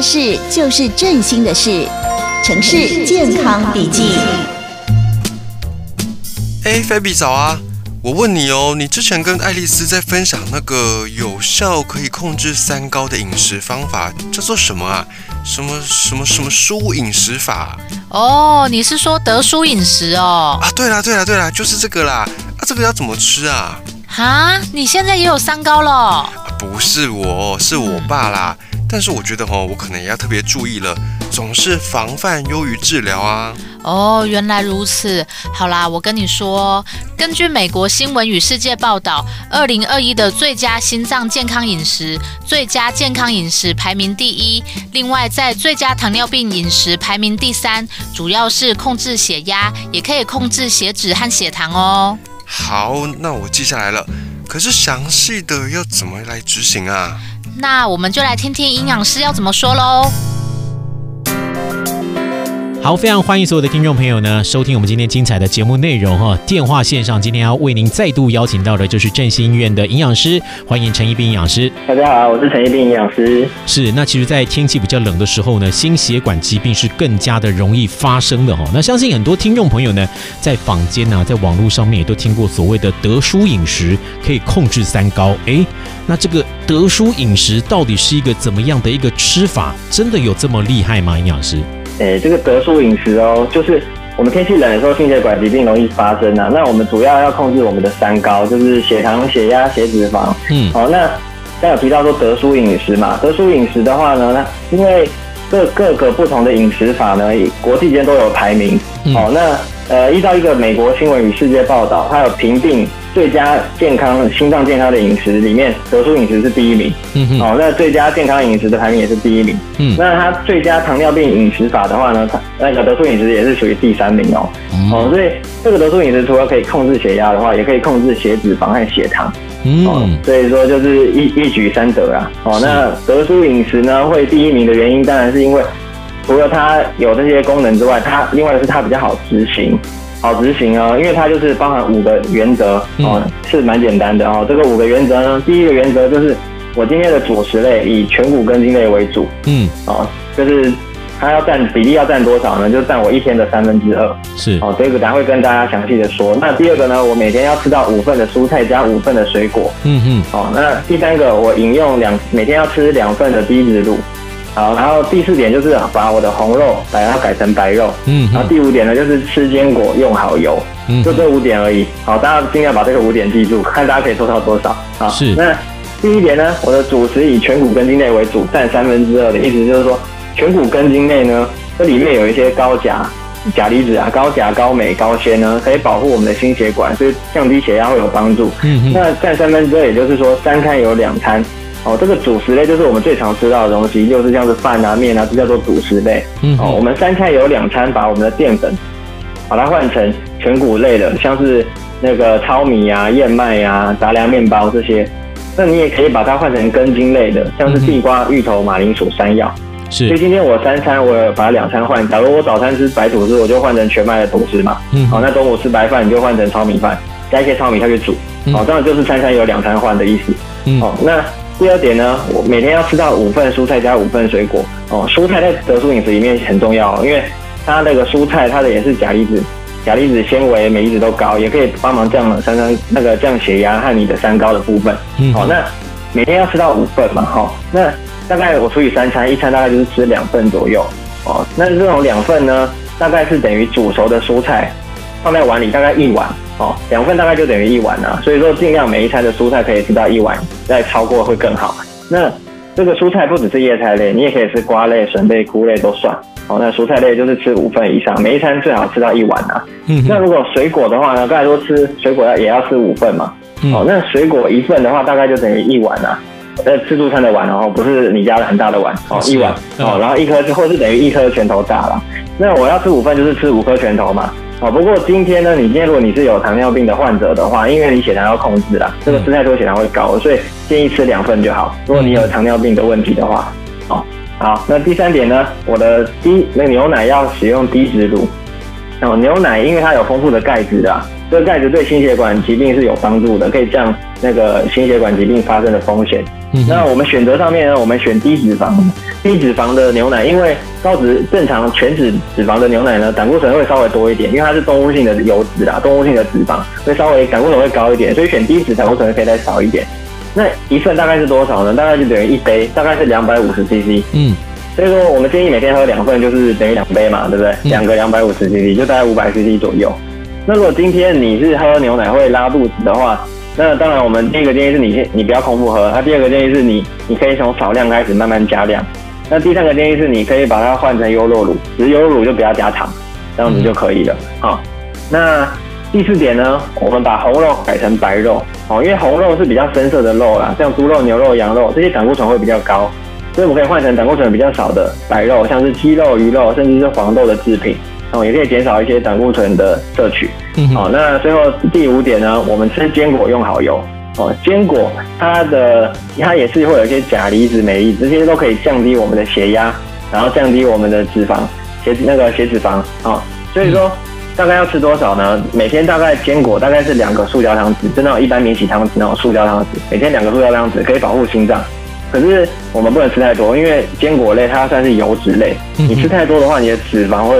的事就是振兴的事。城市健康笔记。哎，菲比早啊！我问你哦，你之前跟爱丽丝在分享那个有效可以控制三高的饮食方法，叫做什么啊？什么什么什么舒饮食法？哦，你是说德舒饮食哦？啊，对啦对啦对啦，就是这个啦。啊，这个要怎么吃啊？哈，你现在也有三高了？啊，不是我，是我爸啦。嗯但是我觉得哦，我可能也要特别注意了，总是防范优于治疗啊。哦，原来如此。好啦，我跟你说，根据美国新闻与世界报道，二零二一的最佳心脏健康饮食、最佳健康饮食排名第一，另外在最佳糖尿病饮食排名第三，主要是控制血压，也可以控制血脂和血糖哦。好，那我记下来了。可是详细的要怎么来执行啊？那我们就来听听营养师要怎么说喽。好，非常欢迎所有的听众朋友呢，收听我们今天精彩的节目内容哈。电话线上今天要为您再度邀请到的就是振兴医院的营养师，欢迎陈一斌营养师。大家好，我是陈一斌营养师。是，那其实，在天气比较冷的时候呢，心血管疾病是更加的容易发生的哈。那相信很多听众朋友呢，在坊间呐，在网络上面也都听过所谓的德叔饮食可以控制三高。诶，那这个德叔饮食到底是一个怎么样的一个吃法？真的有这么厉害吗？营养师？诶，这个德舒饮食哦，就是我们天气冷的时候，心血管疾病容易发生啊。那我们主要要控制我们的三高，就是血糖、血压、血脂肪。嗯，好，那刚有提到说德舒饮食嘛，德舒饮食的话呢，那因为各各个不同的饮食法呢，国际间都有排名。好，那呃，依照一个美国新闻与世界报道，它有评定。最佳健康、心脏健康的饮食里面，德叔饮食是第一名。嗯哼。哦，那最佳健康饮食的排名也是第一名。嗯。那它最佳糖尿病饮食法的话呢，它那个德叔饮食也是属于第三名哦。嗯。哦，所以这个德叔饮食除了可以控制血压的话，也可以控制血脂肪和血糖。嗯。哦，所以说就是一一举三得啊。哦，那德叔饮食呢会第一名的原因，当然是因为除了它有这些功能之外，它另外的是它比较好执行。好执行啊，因为它就是包含五个原则哦，是蛮简单的哦。这个五个原则呢，第一个原则就是我今天的主食类以全谷根茎类为主，嗯，哦，就是它要占比例要占多少呢？就占我一天的三分之二，是哦。这个等下会跟大家详细的说。那第二个呢，我每天要吃到五份的蔬菜加五份的水果，嗯嗯，哦。那第三个，我饮用两每天要吃两份的低脂乳。好，然后第四点就是把我的红肉把它改成白肉，嗯，然后第五点呢就是吃坚果用好油，嗯，就这五点而已。好，大家尽量把这个五点记住，看大家可以做到多少。好，是。那第一点呢，我的主食以全谷根茎类为主，占三分之二的意思就是说，全谷根茎类呢，这里面有一些高钾、钾离子啊，高钾、高镁、高纤呢，可以保护我们的心血管，所以降低血压会有帮助。嗯，那占三分之二，也就是说三餐有两餐。哦，这个主食类就是我们最常吃到的东西，就是像是饭啊、面啊，这叫做主食类。嗯，哦，我们三餐有两餐，把我们的淀粉把它换成全谷类的，像是那个糙米啊、燕麦啊、杂粮面包这些。那你也可以把它换成根茎类的，像是地瓜、芋头、马铃薯、山药。是。所以今天我三餐我有把它两餐换，假如我早餐吃白吐司，我就换成全麦的吐司嘛。嗯。好，那中午吃白饭，你就换成糙米饭，加一些糙米下去煮。好，这样就是三餐有两餐换的意思。嗯。好，那。第二点呢，我每天要吃到五份蔬菜加五份水果哦。蔬菜在德叔饮食里面很重要，因为它那个蔬菜它的也是钾离子、钾离子、纤维、镁离子都高，也可以帮忙降三三那个降血压和你的三高的部分。嗯，好，那每天要吃到五份嘛，哈，那大概我除以三餐，一餐大概就是吃两份左右哦。那这种两份呢，大概是等于煮熟的蔬菜放在碗里，大概一碗。哦，两份大概就等于一碗啊，所以说尽量每一餐的蔬菜可以吃到一碗，再超过会更好。那这个蔬菜不只是叶菜类，你也可以吃瓜类、笋类、菇类都算。哦，那蔬菜类就是吃五份以上，每一餐最好吃到一碗啊。嗯。那如果水果的话呢？刚才说吃水果要也要吃五份嘛。嗯。哦，那水果一份的话，大概就等于一碗啊。呃，自助餐的碗哦，不是你家的很大的碗哦，一碗哦，然后一颗或是等于一颗拳头大了。那我要吃五份，就是吃五颗拳头嘛。哦，不过今天呢，你今天如果你是有糖尿病的患者的话，因为你血糖要控制啦，这个吃太多血糖会高，所以建议吃两份就好。如果你有糖尿病的问题的话，哦，好，那第三点呢，我的低那个牛奶要使用低脂乳。哦，牛奶因为它有丰富的钙质啊，这个钙质对心血管疾病是有帮助的，可以降那个心血管疾病发生的风险。那我们选择上面呢，我们选低脂肪。低脂肪的牛奶，因为高脂正常全脂脂肪的牛奶呢，胆固醇会稍微多一点，因为它是动物性的油脂啦，动物性的脂肪，会稍微胆固醇会高一点，所以选低脂胆固醇可以再少一点。那一份大概是多少呢？大概就等于一杯，大概是两百五十 CC。嗯，所以说我们建议每天喝两份，就是等于两杯嘛，对不对？两、嗯、个两百五十 CC，就大概五百 CC 左右。那如果今天你是喝牛奶会拉肚子的话，那当然我们第一个建议是你先你不要空腹喝，那第二个建议是你你可以从少量开始慢慢加量。那第三个建议是，你可以把它换成优酪乳，只是优酪乳就不要加糖，这样子就可以了。好、嗯，那第四点呢，我们把红肉改成白肉，哦，因为红肉是比较深色的肉啦，像猪肉、牛肉、羊肉这些胆固醇会比较高，所以我们可以换成胆固醇比较少的白肉，像是鸡肉、鱼肉，甚至是黄豆的制品，哦，也可以减少一些胆固醇的摄取。好、嗯，那最后第五点呢，我们吃坚果用好油。哦，坚果它的它也是会有一些钾离子、镁离子，这些都可以降低我们的血压，然后降低我们的脂肪血那个血脂肪啊、哦。所以说大概要吃多少呢？每天大概坚果大概是两个塑胶汤匙，就那种一般免洗汤匙那种塑胶汤匙，每天两个塑胶汤匙可以保护心脏。可是我们不能吃太多，因为坚果类它算是油脂类，你吃太多的话，你的脂肪会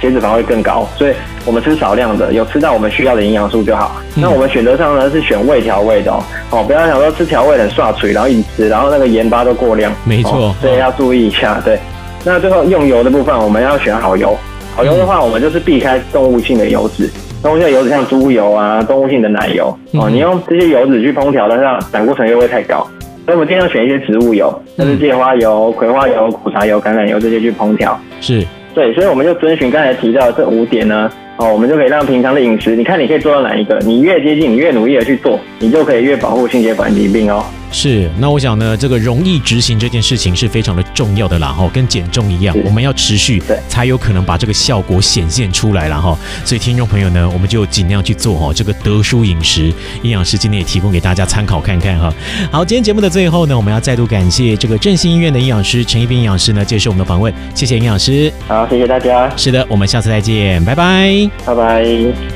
血脂肪会更高，所以。我们吃少量的，有吃到我们需要的营养素就好。嗯、那我们选择上呢是选未调味的哦，哦，不要想说吃调味很刷嘴，然后一直吃，然后那个盐巴都过量。没错，哦、所以要注意一下。对，那最后用油的部分，我们要选好油。好油的话，我们就是避开动物性的油脂，动物性的油脂像猪油啊，动物性的奶油哦。你用这些油脂去烹调的话，胆固醇又会太高。所以我们尽量选一些植物油，像是芥花油、葵花油、苦茶油、橄榄油这些去烹调。是，对，所以我们就遵循刚才提到的这五点呢。哦，我们就可以让平常的饮食，你看你可以做到哪一个？你越接近，你越努力的去做，你就可以越保护心血管疾病哦。是，那我想呢，这个容易执行这件事情是非常的重要的啦，哈，跟减重一样，我们要持续，对，才有可能把这个效果显现出来了哈。所以听众朋友呢，我们就尽量去做哈，这个德叔饮食，营养师今天也提供给大家参考看看哈。好，今天节目的最后呢，我们要再度感谢这个振兴医院的营养师陈一斌营养师呢接受我们的访问，谢谢营养师。好，谢谢大家。是的，我们下次再见，拜拜，拜拜。